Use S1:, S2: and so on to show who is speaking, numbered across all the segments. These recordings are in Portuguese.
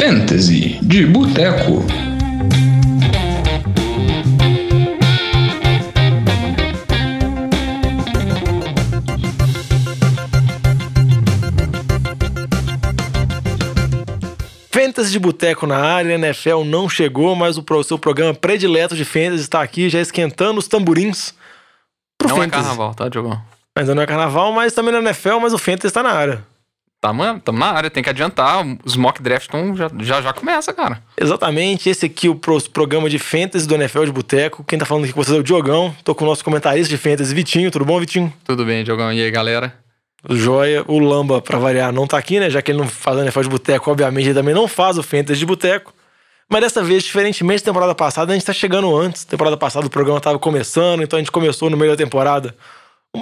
S1: Fantasy de Boteco.
S2: Fantasy de Boteco na área, NFL não chegou, mas o seu programa predileto de Fantasy está aqui, já esquentando os tamborins pro
S3: Não é
S2: Fantasy.
S3: carnaval, tá, Diogão?
S2: Ainda não é carnaval, mas também não é NFL, mas o Fantasy está na área.
S3: Tamo, tamo na área, tem que adiantar. Os mock drafts tão, já, já já começa, cara.
S2: Exatamente, esse aqui é o pro- programa de Fantasy do NFL de Boteco. Quem tá falando aqui com vocês é o Diogão. Tô com o nosso comentarista de Fantasy, Vitinho. Tudo bom, Vitinho?
S3: Tudo bem, Diogão? E aí, galera?
S2: Joia, o Lamba, pra variar, não tá aqui, né? Já que ele não faz o NFL de Boteco, obviamente ele também não faz o Fantasy de Boteco. Mas dessa vez, diferentemente da temporada passada, a gente tá chegando antes. Temporada passada o programa tava começando, então a gente começou no meio da temporada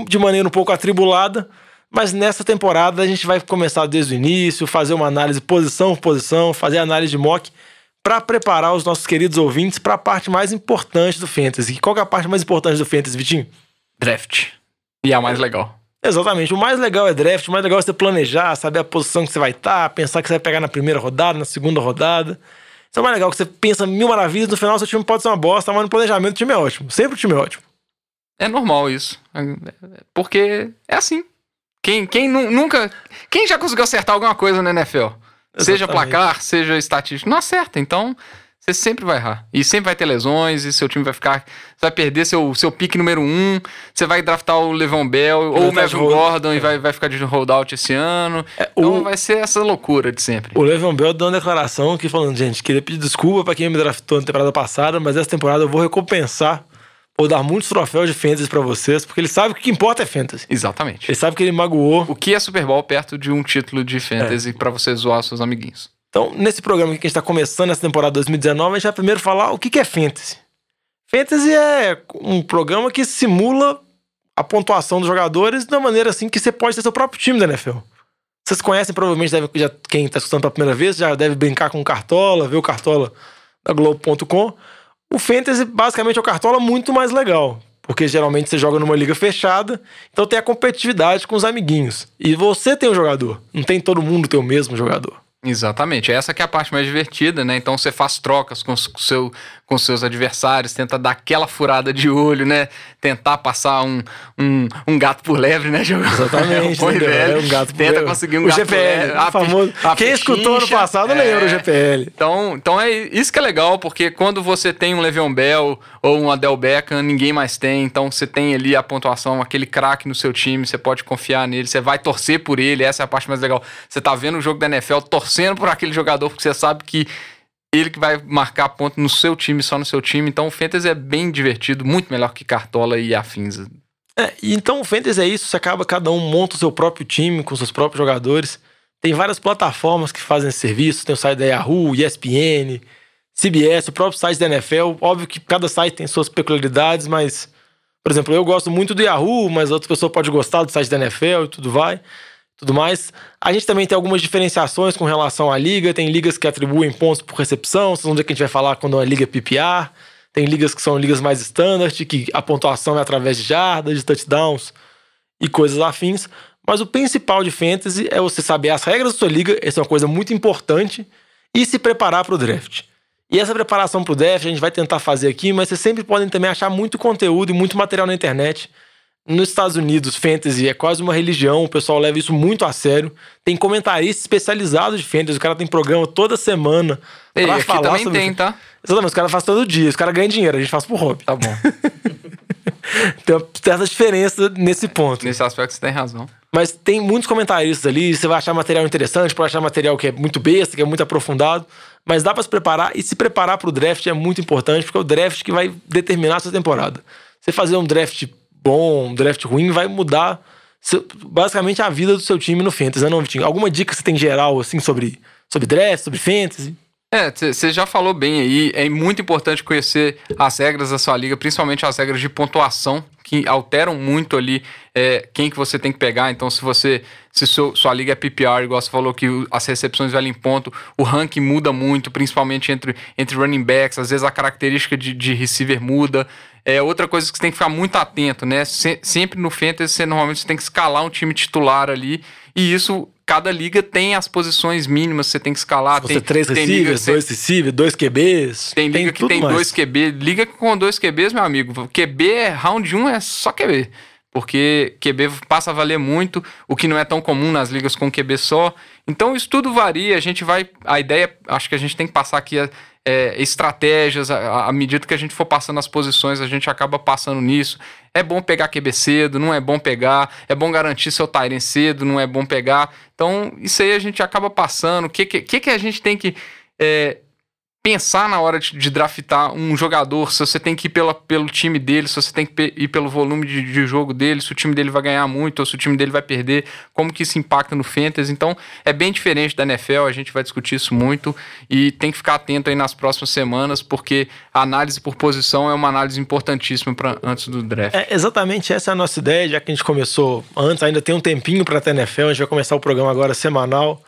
S2: de maneira um pouco atribulada. Mas nessa temporada a gente vai começar desde o início, fazer uma análise posição por posição, fazer análise de mock pra preparar os nossos queridos ouvintes pra parte mais importante do Fantasy. E qual é a parte mais importante do Fantasy, Vitinho?
S3: Draft. E é a mais legal.
S2: Exatamente. O mais legal é draft, o mais legal é você planejar, saber a posição que você vai estar, pensar que você vai pegar na primeira rodada, na segunda rodada. Isso é o mais legal, que você pensa mil maravilhas, no final seu time pode ser uma bosta, mas no planejamento o time é ótimo. Sempre o time é ótimo.
S3: É normal isso. É- Porque é assim. Quem, quem nu- nunca. Quem já conseguiu acertar alguma coisa na NFL? Seja
S2: Exatamente.
S3: placar, seja estatístico. Não acerta. Então, você sempre vai errar. E sempre vai ter lesões, e seu time vai ficar. Você vai perder seu, seu pique número um. Você vai draftar o Levon Bell ou o Melvin Gordon e vai, vai ficar de holdout esse ano.
S2: É,
S3: Então
S2: o,
S3: vai ser essa loucura de sempre.
S2: o Le'Veon Bell deu uma declaração aqui falando, gente, queria pedir desculpa pra quem me draftou na temporada passada, mas essa temporada eu vou recompensar, vou dar muitos troféus de fantasy pra vocês, porque ele sabe que o que importa é fantasy.
S3: Exatamente.
S2: Ele sabe que ele magoou.
S3: O que é Super Bowl perto de um título de fantasy pra você zoar seus amiguinhos?
S2: Então, nesse programa que a gente está começando essa temporada 2019, a gente vai primeiro falar o que que é Fantasy. Fantasy é um programa que simula a pontuação dos jogadores de uma maneira assim que você pode ter seu próprio time da NFL. Vocês conhecem, provavelmente, deve, já, quem está escutando pela primeira vez, já deve brincar com o Cartola, ver o Cartola da Globo.com. O Fantasy, basicamente, é o Cartola muito mais legal. Porque geralmente você joga numa liga fechada, então tem a competitividade com os amiguinhos. E você tem um jogador, não tem todo mundo ter o mesmo jogador.
S3: Exatamente, essa que é a parte mais divertida, né? Então você faz trocas com, com seu, com seus adversários, tenta dar aquela furada de olho, né? Tentar passar um, um, um gato por lebre, né, jogo?
S2: Exatamente,
S3: e
S2: né, é um gato
S3: Tenta
S2: por-
S3: conseguir um
S2: o
S3: gato
S2: GPL,
S3: por lebre. A
S2: famoso.
S3: pe- a
S2: Quem escutou ano passado lembra o
S3: é.
S2: GPL.
S3: Então, então é isso que é legal, porque quando você tem um Le'Veon Bell ou um Adel Beckham, ninguém mais tem. Então você tem ali a pontuação, aquele craque no seu time, você pode confiar nele, você vai torcer por ele, essa é a parte mais legal. Você tá vendo o jogo da NFL torcendo por aquele jogador, porque você sabe que ele que vai marcar ponto no seu time, só no seu time. Então o Fantasy é bem divertido, muito melhor que Cartola e afins.
S2: É, então o Fantasy é isso, você acaba, cada um monta o seu próprio time com seus próprios jogadores. Tem várias plataformas que fazem esse serviço, tem o site da Yahoo, ESPN, CBS, o próprio site da NFL. Óbvio que cada site tem suas peculiaridades, mas, por exemplo, eu gosto muito do Yahoo, mas outra pessoa pode gostar do site da NFL e tudo vai, tudo mais. A gente também tem algumas diferenciações com relação à liga, tem ligas que atribuem pontos por recepção, vocês vão ver que a gente vai falar quando é uma liga PPR. Tem ligas que são ligas mais standard, que a pontuação é através de jardas, de touchdowns e coisas afins. Mas o principal de fantasy é você saber as regras da sua liga, essa é uma coisa muito importante, e se preparar para o draft. E essa preparação para o draft a gente vai tentar fazer aqui, mas vocês sempre podem também achar muito conteúdo e muito material na internet. Nos Estados Unidos, fantasy é quase uma religião, o pessoal leva isso muito a sério. Tem comentaristas especializados de fantasy, o cara tem programa toda semana.
S3: E
S2: pra
S3: aqui
S2: falar
S3: também
S2: sobre
S3: tem, tá?
S2: Exatamente, os caras fazem todo dia, os caras ganham dinheiro, a gente faz por hobby.
S3: Tá bom.
S2: Tem uma certa diferença nesse ponto.
S3: Nesse aspecto você tem razão.
S2: Mas tem muitos comentaristas ali, você vai achar material interessante, pode achar material que é muito besta, que é muito aprofundado, mas dá pra se preparar e se preparar pro draft é muito importante, porque é o draft que vai determinar a sua temporada. Você fazer um draft bom, um draft ruim, vai mudar basicamente a vida do seu time no fantasy, né, não, Vitinho? Alguma dica que você tem geral assim sobre sobre draft, sobre fantasy?
S3: É, você já falou bem aí. É muito importante conhecer as regras da sua liga, principalmente as regras de pontuação, que alteram muito ali é, quem que você tem que pegar. Então, se você. Se seu- sua liga é PPR, igual você falou que as recepções valem ponto, o ranking muda muito, principalmente entre, entre running backs. Às vezes a característica de, de receiver muda. É outra coisa que você tem que ficar muito atento, né? Se- sempre no Fantasy, você normalmente tem que escalar um time titular ali. E isso cada liga tem as posições mínimas que você tem que escalar.
S2: Você
S3: tem
S2: três
S3: tem
S2: receivers,
S3: que você-
S2: dois receivers, dois QBs.
S3: tem liga que
S2: tudo
S3: tem
S2: mais.
S3: dois QB. Liga com dois QBs, meu amigo. QB é round 1 é só QB. Porque QB passa a valer muito, o que não é tão comum nas ligas com QB só. Então isso tudo varia. A gente vai. A ideia, acho que a gente tem que passar aqui é, é, estratégias. À medida que a gente for passando as posições, a gente acaba passando nisso. É bom pegar QB cedo, não é bom pegar. É bom garantir seu Tyrant cedo, não é bom pegar. Então, isso aí a gente acaba passando. O que, que, que que a gente tem que é, pensar na hora de, de draftar um jogador? Se você tem que ir pela, pelo time dele, se você tem que ir pelo volume de, de jogo dele, se o time dele vai ganhar muito ou se o time dele vai perder, como que isso impacta no Fantasy. Então, é bem diferente da NFL, a gente vai discutir isso muito e tem que ficar atento aí nas próximas semanas, porque a análise por posição é uma análise importantíssima para antes do draft.
S2: É, exatamente essa é a nossa ideia, já que a gente começou antes, ainda tem um tempinho para a NFL, a gente vai começar o programa agora semanal.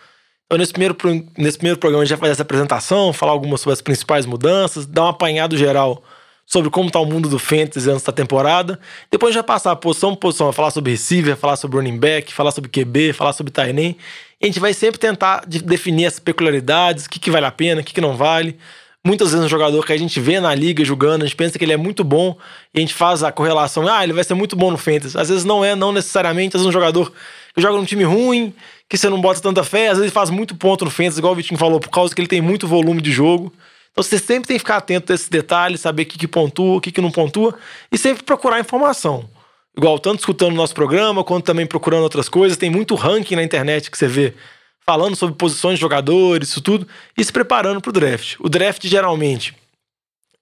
S2: Então, nesse primeiro, nesse primeiro programa, a gente vai fazer essa apresentação, falar algumas sobre as principais mudanças, dar um apanhado geral sobre como está o mundo do Fantasy antes da temporada. Depois a gente vai passar posição por posição, vai falar sobre receiver, falar sobre running back, falar sobre QB, falar sobre. E a gente vai sempre tentar de- definir as peculiaridades, o que, que vale a pena, o que, que não vale. Muitas vezes um jogador que a gente vê na liga jogando, a gente pensa que ele é muito bom e a gente faz a correlação, ah, ele vai ser muito bom no Fantasy. Às vezes não é, não necessariamente. Às vezes um jogador que joga num time ruim, que você não bota tanta fé, às vezes faz muito ponto no Fantasy, igual o Vitinho falou, por causa que ele tem muito volume de jogo. Então você sempre tem que ficar atento a esses detalhes, saber o que, que pontua, o que, que não pontua e sempre procurar informação. Igual, tanto escutando o nosso programa, quanto também procurando outras coisas. Tem muito ranking na internet que você vê falando sobre posições de jogadores, isso tudo, e se preparando para o draft. O draft, geralmente,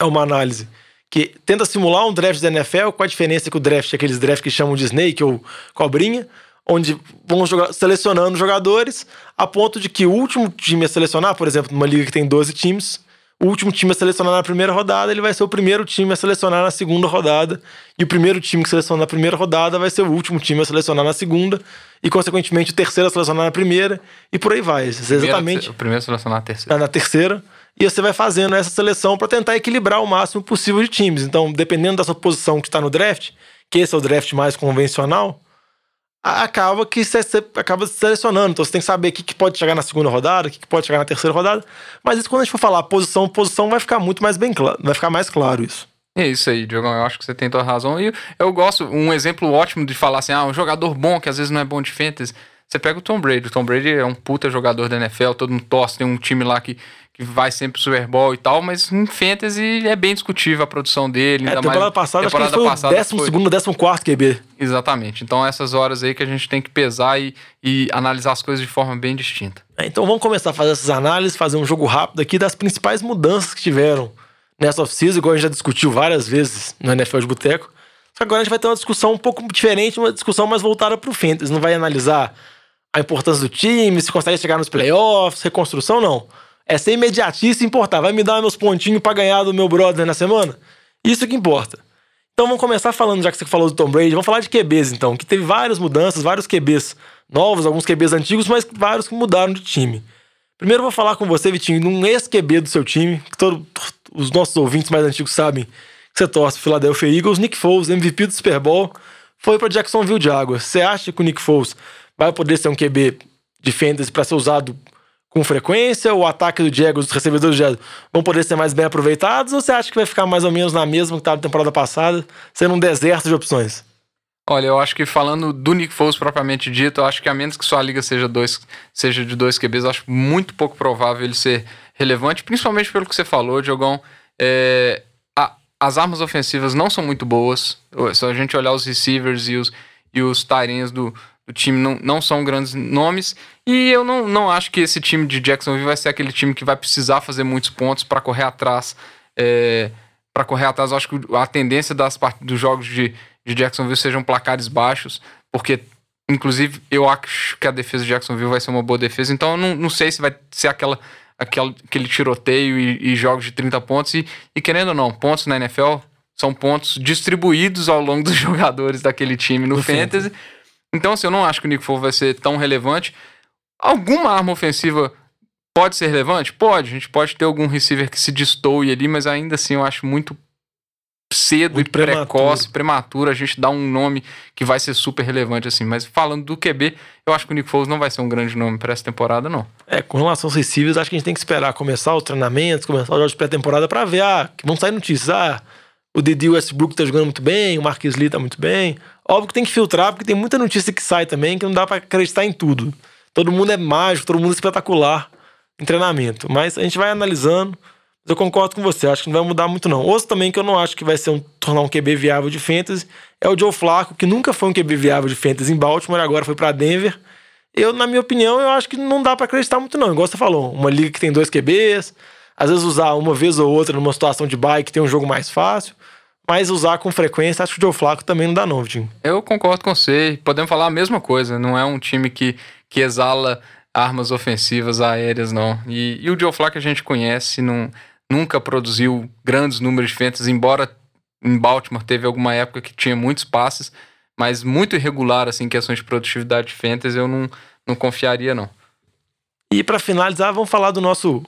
S2: é uma análise que tenta simular um draft da NFL, com a diferença que o draft é aqueles drafts que chamam de snake ou cobrinha, onde vão jogar, selecionando jogadores a ponto de que o último time a selecionar, por exemplo, numa liga que tem 12 times, o último time a selecionar na primeira rodada, ele vai ser o primeiro time a selecionar na segunda rodada, e o primeiro time que seleciona na primeira rodada vai ser o último time a selecionar na segunda, e consequentemente o terceiro a selecionar na primeira, e por aí vai. É Exatamente
S3: O primeiro a selecionar a terceira.
S2: na terceira. E você vai fazendo essa seleção para tentar equilibrar o máximo possível de times. Então, dependendo da sua posição que está no draft, que esse é o draft mais convencional, acaba que você, acaba selecionando. Então, você tem que saber o que, que pode chegar na segunda rodada, o que, que pode chegar na terceira rodada. Mas isso, quando a gente for falar posição, posição, vai ficar muito mais bem claro. Vai ficar mais claro isso.
S3: É isso aí, Diogão. Eu acho que você tem toda a razão. E eu gosto, um exemplo ótimo de falar assim: ah, um jogador bom que às vezes não é bom de fantasy. Você pega o Tom Brady. O Tom Brady é um puta jogador da NFL, todo mundo torce, tem um time lá que, que vai sempre pro Super Bowl e tal, mas em fantasy é bem discutível a produção dele.
S2: É,
S3: ainda
S2: temporada
S3: mais,
S2: passada,
S3: temporada
S2: acho que ele foi
S3: passada
S2: o décimo
S3: foi-
S2: segundo, décimo quarto QB.
S3: Exatamente. Então, essas horas aí que a gente tem que pesar e, e analisar as coisas de forma bem distinta.
S2: É, Então vamos começar a fazer essas análises, fazer um jogo rápido aqui das principais mudanças que tiveram nessa off-season, igual a gente já discutiu várias vezes no NFL de Boteco. Só que agora a gente vai ter uma discussão um pouco diferente, uma discussão mais voltada para o Fantasy. Não vai analisar a importância do time, se consegue chegar nos playoffs, reconstrução, não. É ser imediatista e importar. Vai me dar meus pontinhos para ganhar do meu brother na semana? Isso que importa. Então vamos começar falando, já que você falou do Tom Brady, vamos falar de QBs então, que teve várias mudanças, vários QBs novos, alguns QBs antigos, mas vários que mudaram de time. Primeiro eu vou falar com você, Vitinho, num ex-QB do seu time, que todo, os nossos ouvintes mais antigos sabem que você torce Philadelphia Eagles, Nick Foles, MVP do Super Bowl, foi para Jacksonville Jaguars. Você acha que o Nick Foles vai poder ser um QB de fantasy para ser usado com frequência? O ataque do Jaguars, os recebedores do Jaguars, vão poder ser mais bem aproveitados? Ou você acha que vai ficar mais ou menos na mesma que estava na temporada passada, sendo um deserto de opções?
S3: Olha, eu acho que falando do Nick Foles propriamente dito, eu acho que a menos que sua liga seja, dois, seja de dois QBs, eu acho muito pouco provável ele ser relevante, principalmente pelo que você falou, Diogão. É, a- as armas ofensivas não são muito boas. Se a gente olhar os receivers e os, e os do, do time, não, não são grandes nomes. E eu não, não acho que esse time de Jacksonville vai ser aquele time que vai precisar fazer muitos pontos para correr atrás. É, para correr atrás, eu acho que a tendência das dos jogos de, de Jacksonville sejam placares baixos, porque, inclusive, eu acho que a defesa de Jacksonville vai ser uma boa defesa, então eu não, não sei se vai ser aquela, aquela, aquele tiroteio e, e jogos de 30 pontos, e, e querendo ou não, pontos na NFL são pontos distribuídos ao longo dos jogadores daquele time no,
S2: No
S3: Fantasy. Então, assim, eu não acho que o Nick Foles vai ser tão relevante. Alguma arma ofensiva pode ser relevante? Pode. A gente pode ter algum receiver que se destoe ali, mas ainda assim eu acho muito cedo
S2: Muito
S3: e precoce, prematuro, a gente dá um nome que vai ser super relevante assim. Mas falando do QB, eu acho que o Nick Foles não vai ser um grande nome para essa temporada, não.
S2: É, com relação aos receivers, acho que a gente tem que esperar começar o treinamento, começar os jogos de pré-temporada para ver, ah, que vão sair notícias, ah, o Didi Westbrook tá jogando muito bem, o Marquis Lee tá muito bem. Óbvio que tem que filtrar, porque tem muita notícia que sai também que não dá para acreditar em tudo. Todo mundo é mágico, todo mundo é espetacular em treinamento. Mas a gente vai analisando. Eu concordo com você, acho que não vai mudar muito não. Outro também que eu não acho que vai ser um, tornar um QB viável de fantasy é o Joe Flacco, que nunca foi um QB viável de fantasy em Baltimore, agora foi para Denver. Eu, na minha opinião, eu acho que não dá para acreditar muito não. Igual você falou, uma liga que tem dois QBs, às vezes usar uma vez ou outra numa situação de bike tem um jogo mais fácil, mas usar com frequência, acho que o Joe Flacco também não dá não, Vitinho.
S3: Eu concordo com você, podemos falar a mesma coisa, não é um time que, que exala armas ofensivas aéreas, não. E, e o Joe Flacco a gente conhece, não nunca produziu grandes números de fantasy, embora em Baltimore teve alguma época que tinha muitos passes, mas muito irregular, assim, em questões de produtividade de fantasy, eu não, não confiaria, não.
S2: E para finalizar, vamos falar do nosso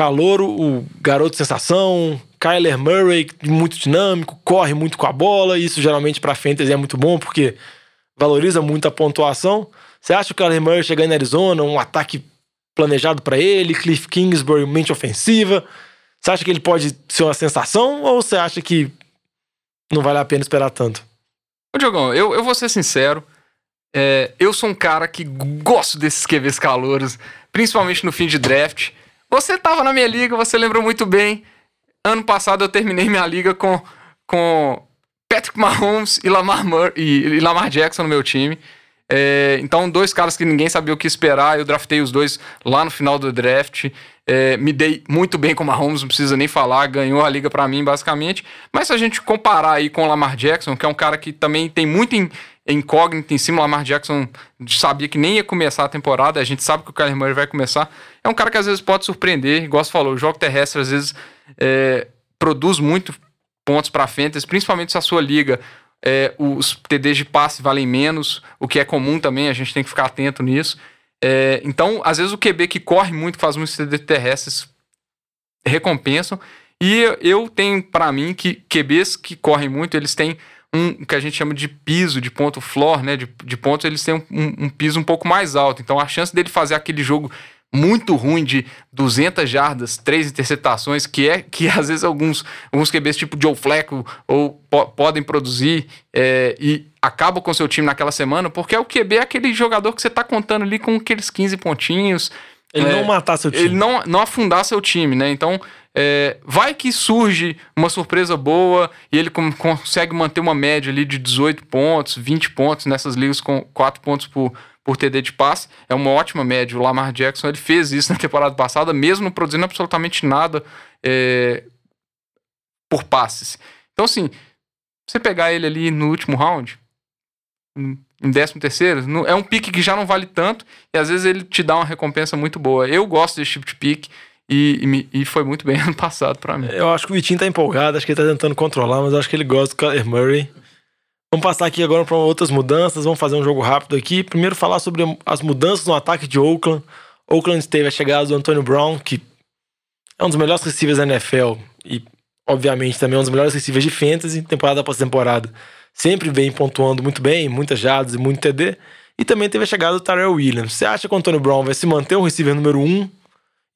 S2: calouro, o garoto sensação, Kyler Murray, muito dinâmico, corre muito com a bola, isso geralmente para fantasy é muito bom, porque valoriza muito a pontuação. Você acha que o Kyler Murray chegando na Arizona, um ataque planejado para ele, Cliff Kingsbury, mente ofensiva, você acha que ele pode ser uma sensação ou você acha que não vale a pena esperar tanto?
S3: Ô, Diogão, eu, eu vou ser sincero. É, eu sou um cara que gosto desses QVs calouros, principalmente no fim de draft. Você tava na minha liga, você lembra muito bem. Ano passado eu terminei minha liga com, com Patrick Mahomes e Lamar, e Lamar Jackson no meu time. É, então, dois caras que ninguém sabia o que esperar. Eu draftei os dois lá no final do draft. É, me dei muito bem com o Mahomes, não precisa nem falar, ganhou a liga para mim, basicamente. Mas se a gente comparar aí com o Lamar Jackson, que é um cara que também tem muito incógnito em cima, Lamar Jackson sabia que nem ia começar a temporada, a gente sabe que o Kyler Murray vai começar. É um cara que às vezes pode surpreender, igual você falou, o jogo terrestre às vezes é, produz muito pontos para fantasy, principalmente se a sua liga é, os TDs de passe valem menos, o que é comum também, a gente tem que ficar atento nisso. É, então, às vezes o QB que corre muito, que faz muitos TDs terrestres, recompensam. E eu tenho para mim que QBs que correm muito, eles têm um que a gente chama de piso, de ponto floor, né? De, de pontos, eles têm um, um, um piso um pouco mais alto. Então a chance dele fazer aquele jogo muito ruim de 200 jardas, três interceptações, que é que às vezes alguns, alguns QBs tipo Joe Flacco ou po podem produzir é, e acabam com seu time naquela semana, porque é o QB é aquele jogador que você está contando ali com aqueles 15 pontinhos.
S2: Ele é, não matar seu time.
S3: Ele não, não afundar seu time, né? Então, é, vai que surge uma surpresa boa e ele consegue manter uma média ali de 18 pontos, 20 pontos nessas ligas com 4 pontos por, por TD de passe. É uma ótima média. O Lamar Jackson ele fez isso na temporada passada, mesmo não produzindo absolutamente nada é, por passes. Então, assim, você pegar ele ali no último round, em 13 terceiro, é um pique que já não vale tanto e às vezes ele te dá uma recompensa muito boa. Eu gosto desse tipo de pique. E, e, e foi muito bem ano passado para mim.
S2: Eu acho que o Vitinho tá empolgado, acho que ele tá tentando controlar, mas acho que ele gosta do Kyler Murray. Vamos passar aqui agora para outras mudanças, vamos fazer um jogo rápido aqui. Primeiro falar sobre as mudanças no ataque de Oakland. Oakland teve a chegada do Antonio Brown, que é um dos melhores receivers da NFL e, obviamente, também é um dos melhores receivers de fantasy, temporada após temporada. Sempre vem pontuando muito bem, muitas jardas e muito TD. E também teve a chegada do Tyrell Williams. Você acha que o Antonio Brown vai se manter o receiver número 1 um,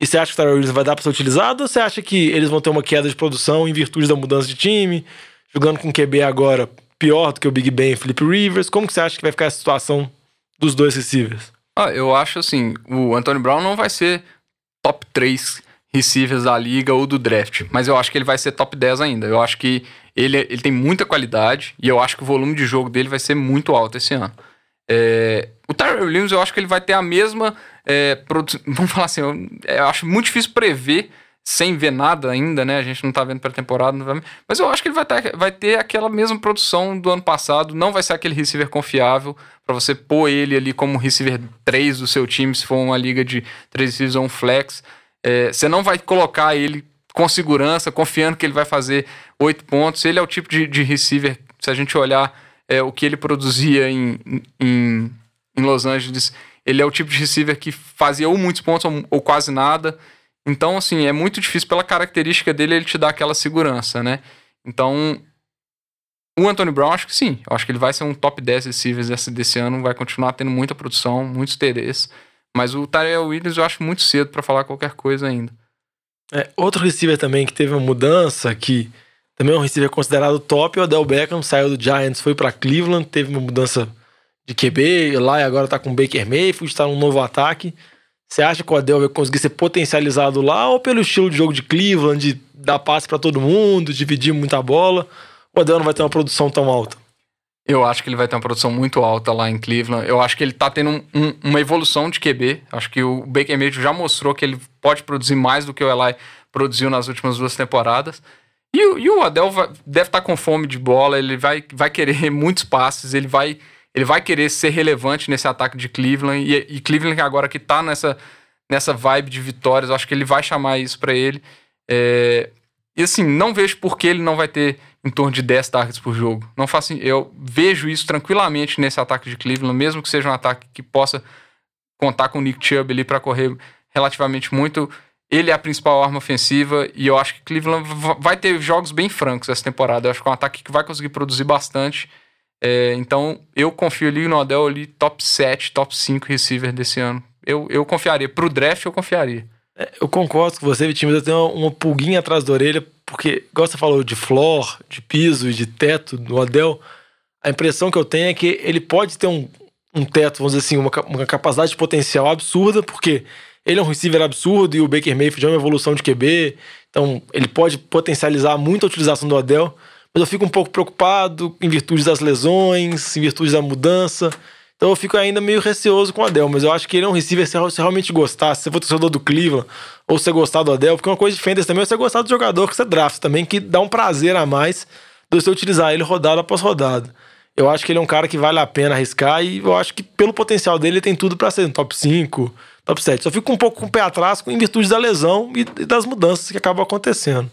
S2: e você acha que o Tyrell Williams vai dar para ser utilizado? Ou você acha que eles vão ter uma queda de produção em virtude da mudança de time? Jogando com QB agora pior do que o Big Ben e Felipe Rivers? Como que você acha que vai ficar a situação dos dois receivers?
S3: Ah, eu acho assim, o Antonio Brown não vai ser top 3 receivers da liga ou do draft, mas eu acho que ele vai ser top 10 ainda. Eu acho que ele, ele tem muita qualidade e eu acho que o volume de jogo dele vai ser muito alto esse ano. É, o Tyrell Williams, eu acho que ele vai ter a mesma. É, vamos falar assim, eu, eu acho muito difícil prever sem ver nada ainda, né? A gente não tá vendo pré-temporada, mas eu acho que ele vai ter, vai ter aquela mesma produção do ano passado, não vai ser aquele receiver confiável para você pôr ele ali como receiver 3 do seu time, se for uma liga de 3 receivers ou um flex. É, você não vai colocar ele com segurança, confiando que ele vai fazer 8 pontos. Ele é o tipo de, de receiver, se a gente olhar é, o que ele produzia em, em, em Los Angeles, ele é o tipo de receiver que fazia ou muitos pontos ou, ou quase nada. Então, assim, é muito difícil pela característica dele ele te dar aquela segurança, né? Então, O Anthony Brown, acho que sim. Eu acho que ele vai ser um top 10 receivers desse, desse ano, vai continuar tendo muita produção, muitos TDs. Mas o Tyrell Williams eu acho muito cedo para falar qualquer coisa ainda.
S2: É, outro receiver também que teve uma mudança, que também é um receiver considerado top, é o Odell Beckham, saiu do Giants, foi para Cleveland, teve uma mudança de QB lá e agora tá com Baker Mayfield, está num novo ataque. Você acha que o Odell vai conseguir ser potencializado lá ou pelo estilo de jogo de Cleveland, de dar passe para todo mundo, dividir muita bola, o Odell não vai ter uma produção tão alta?
S3: Eu acho que ele vai ter uma produção muito alta lá em Cleveland. Eu acho que ele tá tendo um, um, uma evolução de QB. Acho que o Baker Mayfield já mostrou que ele pode produzir mais do que o Eli produziu nas últimas duas temporadas. E, e o Adel vai, deve estar tá com fome de bola, ele vai, vai querer muitos passes, ele vai, ele vai querer ser relevante nesse ataque de Cleveland. E, e Cleveland agora que tá nessa, nessa vibe de vitórias, acho que ele vai chamar isso para ele. É, e assim, não vejo por que ele não vai ter em torno de 10 targets por jogo. Não faço, eu vejo isso tranquilamente nesse ataque de Cleveland, mesmo que seja um ataque que possa contar com o Nick Chubb ali para correr relativamente muito. Ele é a principal arma ofensiva e eu acho que Cleveland vai ter jogos bem francos essa temporada. Eu acho que é um ataque que vai conseguir produzir bastante. É, então eu confio ali no Odell ali top 7, top 5 receiver desse ano. Eu, eu confiaria. Pro draft eu confiaria.
S2: É, eu concordo com você, Vitinho, mas eu tenho uma, uma pulguinha atrás da orelha porque, igual você falou de floor, de piso e de teto do Adel, a impressão que eu tenho é que ele pode ter um, um teto, vamos dizer assim, uma, uma capacidade de potencial absurda, porque ele é um receiver absurdo e o Baker Mayfield é uma evolução de QB, então ele pode potencializar muito a utilização do Adel, mas eu fico um pouco preocupado em virtude das lesões, em virtude da mudança. Então eu fico ainda meio receoso com o Adel, mas eu acho que ele é um receiver se você realmente gostar, se você for torcedor do Cleveland, ou você gostar do Adel, porque uma coisa de fantasy também é você gostar do jogador que você draft também, que dá um prazer a mais do você utilizar ele rodada após rodada. Eu acho que ele é um cara que vale a pena arriscar e eu acho que pelo potencial dele ele tem tudo para ser um top 5, top 7. Só fico um pouco com o pé atrás em virtude da lesão e das mudanças que acabam acontecendo.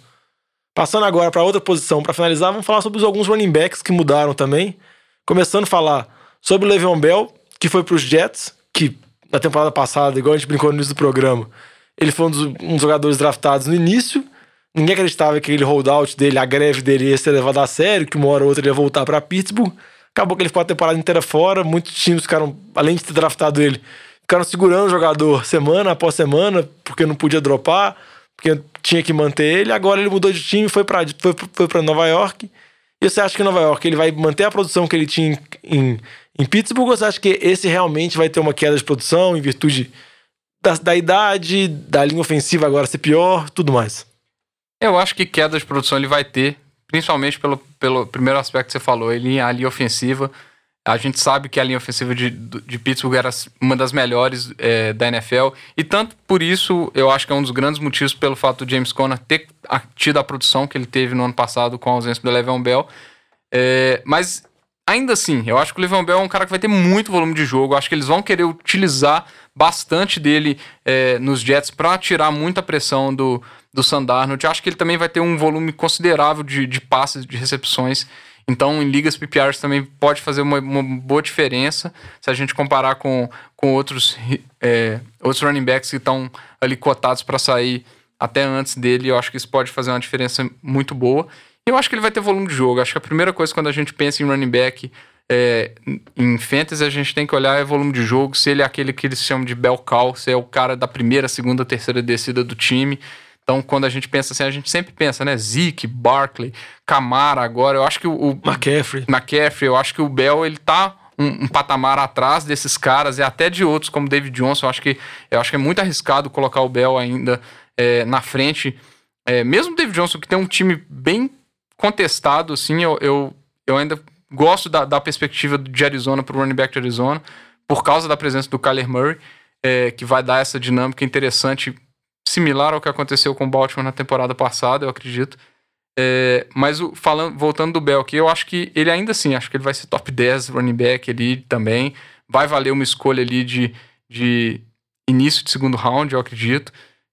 S2: Passando agora para outra posição, para finalizar, vamos falar sobre alguns running backs que mudaram também. Começando a falar sobre o Le'Veon Bell, que foi para os Jets, que na temporada passada, igual a gente brincou no início do programa, ele foi um dos, um dos jogadores draftados no início. Ninguém acreditava que aquele holdout dele, a greve dele ia ser levada a sério, que uma hora ou outra ele ia voltar para Pittsburgh. Acabou que ele ficou a temporada inteira fora. Muitos times ficaram, além de ter draftado ele, ficaram segurando o jogador semana após semana, porque não podia dropar, porque tinha que manter ele. Agora ele mudou de time, foi para foi, foi Nova York. E você acha que em Nova York ele vai manter a produção que ele tinha em, em Pittsburgh ou você acha que esse realmente vai ter uma queda de produção em virtude da, da idade, da linha ofensiva agora ser pior, tudo mais?
S3: Eu acho que queda de produção ele vai ter, principalmente pelo, pelo primeiro aspecto que você falou, ele a linha ofensiva. A gente sabe que a linha ofensiva de, de Pittsburgh era uma das melhores é, da NFL. E tanto por isso, eu acho que é um dos grandes motivos pelo fato do James Conner ter tido a produção que ele teve no ano passado com a ausência do Le'Veon Bell. É, mas ainda assim, eu acho que o Le'Veon Bell é um cara que vai ter muito volume de jogo. Eu acho que eles vão querer utilizar bastante dele é, nos Jets para tirar muita pressão do, do Sandarnold. Eu acho que ele também vai ter um volume considerável de, de passes, de recepções. Então, em ligas PPRs também pode fazer uma, uma boa diferença se a gente comparar com, com outros, é, outros running backs que estão ali cotados para sair até antes dele. Eu acho que isso pode fazer uma diferença muito boa. Eu acho que ele vai ter volume de jogo. Acho que a primeira coisa quando a gente pensa em running back é, em fantasy, a gente tem que olhar é volume de jogo, se ele é aquele que eles chamam de bell cow, se é o cara da primeira, segunda, terceira descida do time. Então, quando a gente pensa assim, a gente sempre pensa, né? Zeke, Barkley, Camara agora. Eu acho que o. o
S2: McCaffrey.
S3: McCaffrey, eu acho que o Bell, ele tá um, um, patamar atrás desses caras e até de outros, como David Johnson. Eu acho que, eu acho que é muito arriscado colocar o Bell ainda é, na frente. É, mesmo o David Johnson, que tem um time bem contestado, assim, eu, eu, eu ainda gosto da, da perspectiva de Arizona para o running back de Arizona, por causa da presença do Kyler Murray, é, que vai dar essa dinâmica interessante similar ao que aconteceu com o Baltimore na temporada passada, eu acredito. É, mas o, falando, voltando do Bell aqui, eu acho que ele ainda assim, acho que ele vai ser top 10 running back ali também. Vai valer uma escolha ali de, de início de segundo round, eu acredito.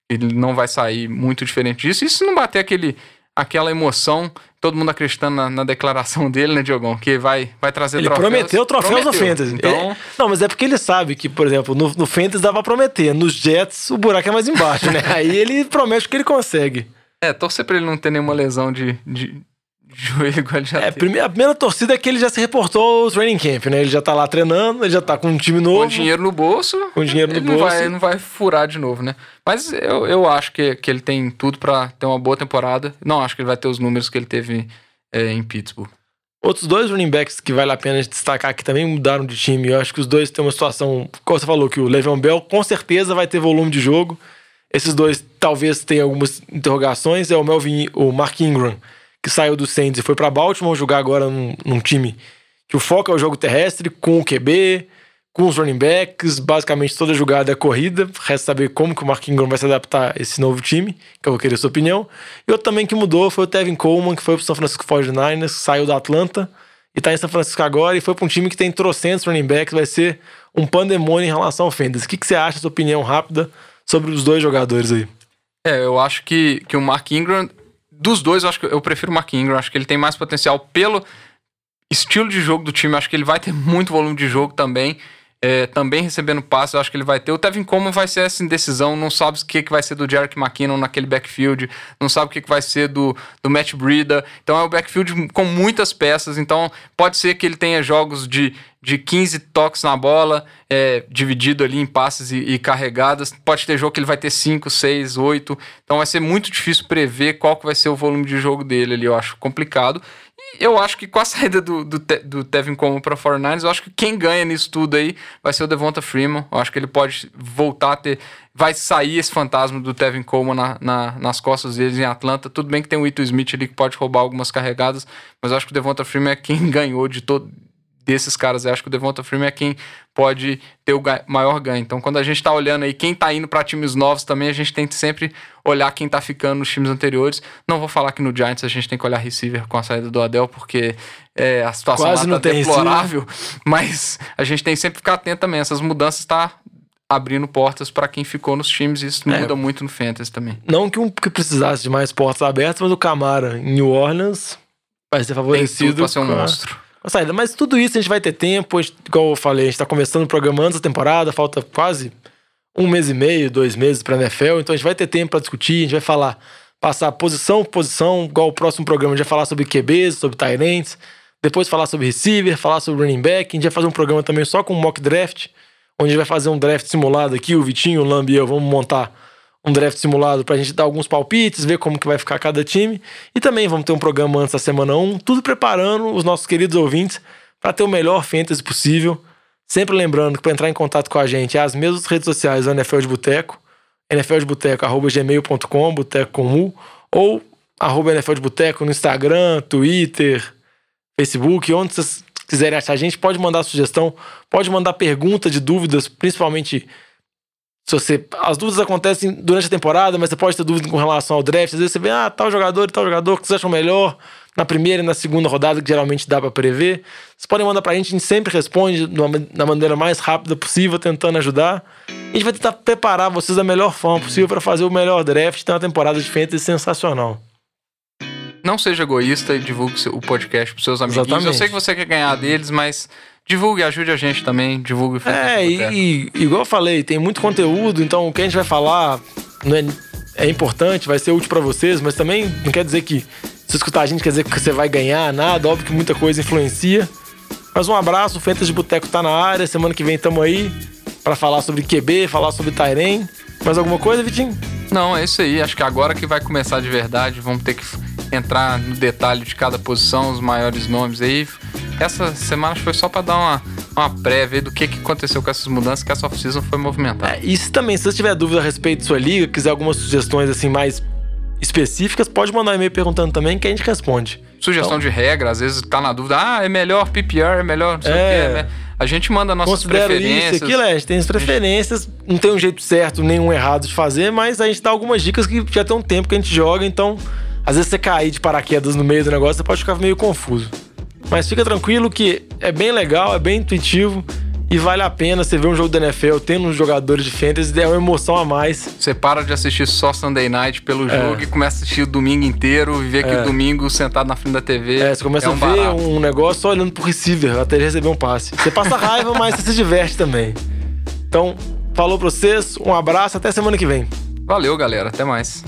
S3: Ele não vai sair muito diferente disso. E se não bater aquele, aquela emoção, todo mundo acreditando na, na declaração dele, né, Diogão? Que vai, vai trazer
S2: ele troféus. Ele prometeu troféus prometeu. no Fantasy. Então... É, não, mas é porque ele sabe que, por exemplo, no, no Fantasy dava pra prometer. Nos Jets, o buraco é mais embaixo, né? Aí ele promete que ele consegue.
S3: É, torcer pra ele não ter nenhuma lesão de, de, joelho já
S2: É,
S3: teve.
S2: prime- a primeira torcida é que ele já se reportou ao training camp, né? Ele já tá lá treinando, ele já tá com um time novo.
S3: Com dinheiro no bolso.
S2: Com dinheiro no
S3: ele
S2: bolso.
S3: Não vai, não vai furar de novo, né? Mas eu, eu acho que, que ele tem tudo pra ter uma boa temporada. Não acho que ele vai ter os números que ele teve é, em Pittsburgh.
S2: Outros dois running backs que vale a pena destacar que também mudaram de time. Eu acho que os dois têm uma situação. Como você falou, que o Le'Veon Bell com certeza vai ter volume de jogo. Esses dois talvez tenham algumas interrogações. É o Melvin, o Mark Ingram, que saiu do Saints e foi para Baltimore jogar agora num, num time que o foco é o jogo terrestre, com o QB, com os running backs. Basicamente toda jogada é corrida. Resta saber como que o Mark Ingram vai se adaptar a esse novo time, que eu vou querer sua opinião. E outro também que mudou foi o Tevin Coleman, que foi pro São Francisco 49ers, saiu da Atlanta e tá em São Francisco agora e foi pra um time que tem trocentos running backs, vai ser um pandemônio em relação ao Fenders. O que, que você acha, sua opinião rápida sobre os dois jogadores aí?
S3: É, eu acho que, que o Mark Ingram, dos dois, eu acho que eu prefiro o Mark Ingram. Acho que ele tem mais potencial pelo estilo de jogo do time. Acho que ele vai ter muito volume de jogo também. É, também recebendo passes, eu acho que ele vai ter. O Tevin Coleman vai ser essa indecisão, não sabe o que, que vai ser do Jerick McKinnon naquele backfield, não sabe o que, que vai ser do, do Matt Breida. Então é um backfield com muitas peças, então pode ser que ele tenha jogos de, de 15 toques na bola, é, dividido ali em passes e, e carregadas. Pode ter jogo que ele vai ter 5, 6, 8. Então vai ser muito difícil prever qual que vai ser o volume de jogo dele ali, eu acho complicado. E eu acho que com a saída do, do, do Tevin Coleman para 49ers, eu acho que quem ganha nisso tudo aí vai ser o Devonta Freeman. Eu acho que ele pode voltar a ter. Vai sair esse fantasma do Tevin Coleman na, na- nas costas deles em Atlanta. Tudo bem que tem o Ito Smith ali que pode roubar algumas carregadas, mas eu acho que o Devonta Freeman é quem ganhou de todo desses caras. Eu acho que o Devonta Freeman é quem pode ter o maior ganho. Então, quando a gente tá olhando aí quem tá indo para times novos também, a gente tem que sempre olhar quem tá ficando nos times anteriores. Não vou falar que no Giants a gente tem que olhar receiver com a saída do Adel, porque é, a situação
S2: Quase
S3: lá tá
S2: tem
S3: deplorável, mas a gente tem que sempre ficar atento também. Essas mudanças tá abrindo portas para quem ficou nos times, e isso
S2: É.
S3: muda muito no Fantasy também.
S2: Não que um que precisasse de mais portas abertas, mas o Camara em New Orleans vai ser
S3: Tem
S2: favorecido
S3: tudo pra ser um
S2: a-
S3: monstro.
S2: A saída. Mas tudo isso a gente vai ter tempo, a gente- igual eu falei, a gente tá começando o programa antes da temporada, falta quase um mês e meio, dois meses pra NFL, então a gente vai ter tempo pra discutir, a gente vai falar, passar posição por posição, igual o próximo programa a gente vai falar sobre QBs, sobre Tyrants, depois falar sobre receiver, falar sobre running back, a gente vai fazer um programa também só com mock draft, onde a gente vai fazer um draft simulado aqui, o Vitinho, o Lambi e eu vamos montar um draft simulado pra gente dar alguns palpites, ver como que vai ficar cada time. E também vamos ter um programa antes da semana 1, tudo preparando os nossos queridos ouvintes para ter o melhor fantasy possível. Sempre lembrando que para entrar em contato com a gente é as mesmas redes sociais do NFL de Boteco, NFL de Boteco, arroba gmail.com, boteco com U, ou arroba NFL de Boteco no Instagram, Twitter, Facebook, onde vocês quiserem achar a gente, pode mandar sugestão, pode mandar pergunta de dúvidas, principalmente se você. As dúvidas acontecem durante a temporada, mas você pode ter dúvida com relação ao draft. Às vezes você vê, ah, tal jogador e tal jogador que vocês acham melhor na primeira e na segunda rodada, que geralmente dá pra prever. Vocês podem mandar pra gente, a gente sempre responde da maneira mais rápida possível, tentando ajudar. E a gente vai tentar preparar vocês da melhor forma possível pra fazer o melhor draft. Ter uma temporada de fantasy sensacional.
S3: Não seja egoísta e divulgue o podcast pros seus amiguinhos. Eu
S2: Exatamente.
S3: sei que você quer ganhar deles, mas divulgue, ajude a gente também. Divulgue
S2: É, e, e igual eu falei, tem muito conteúdo, então o que a gente vai falar não é, é importante, vai ser útil pra vocês, mas também não quer dizer que se escutar a gente quer dizer que você vai ganhar nada, óbvio que muita coisa influencia. Mas um abraço, o Fentas de Boteco tá na área, semana que vem tamo aí pra falar sobre QB, falar sobre Tairen. Mais alguma coisa, Vitinho?
S3: Não, é isso aí. Acho que agora que vai começar de verdade, vamos ter que entrar no detalhe de cada posição, os maiores nomes aí. Essa semana acho que foi só pra dar uma, uma prévia do que, que aconteceu com essas mudanças, que essa off-season foi movimentada.
S2: É, e se também, se você tiver dúvida a respeito da sua liga, quiser algumas sugestões assim mais específicas, pode mandar um e-mail perguntando também que a gente responde.
S3: Sugestão
S2: Então-
S3: de regra, às vezes tá na dúvida, ah, é melhor PPR, é melhor não sei
S2: É.
S3: o quê. né? A gente manda nossas
S2: Considero
S3: preferências.
S2: isso, aquilo, é, a gente tem as preferências, não tem um jeito certo, nenhum errado de fazer, mas a gente dá algumas dicas que já tem um tempo que a gente joga, então às vezes você cair de paraquedas no meio do negócio, você pode ficar meio confuso. Mas fica tranquilo que é bem legal, é bem intuitivo e vale a pena você ver um jogo da NFL tendo uns jogadores de fantasy, é uma emoção a mais.
S3: Você para de assistir só Sunday Night pelo
S2: É.
S3: jogo e começa a assistir o domingo inteiro e que
S2: É.
S3: o domingo sentado na frente da TV.
S2: É, você começa
S3: um
S2: a ver
S3: barato.
S2: um negócio só olhando pro receiver até ele receber um passe. Você passa raiva, mas você se diverte também. Então, falou pra vocês, um abraço, até semana que vem.
S3: Valeu, galera. Até mais.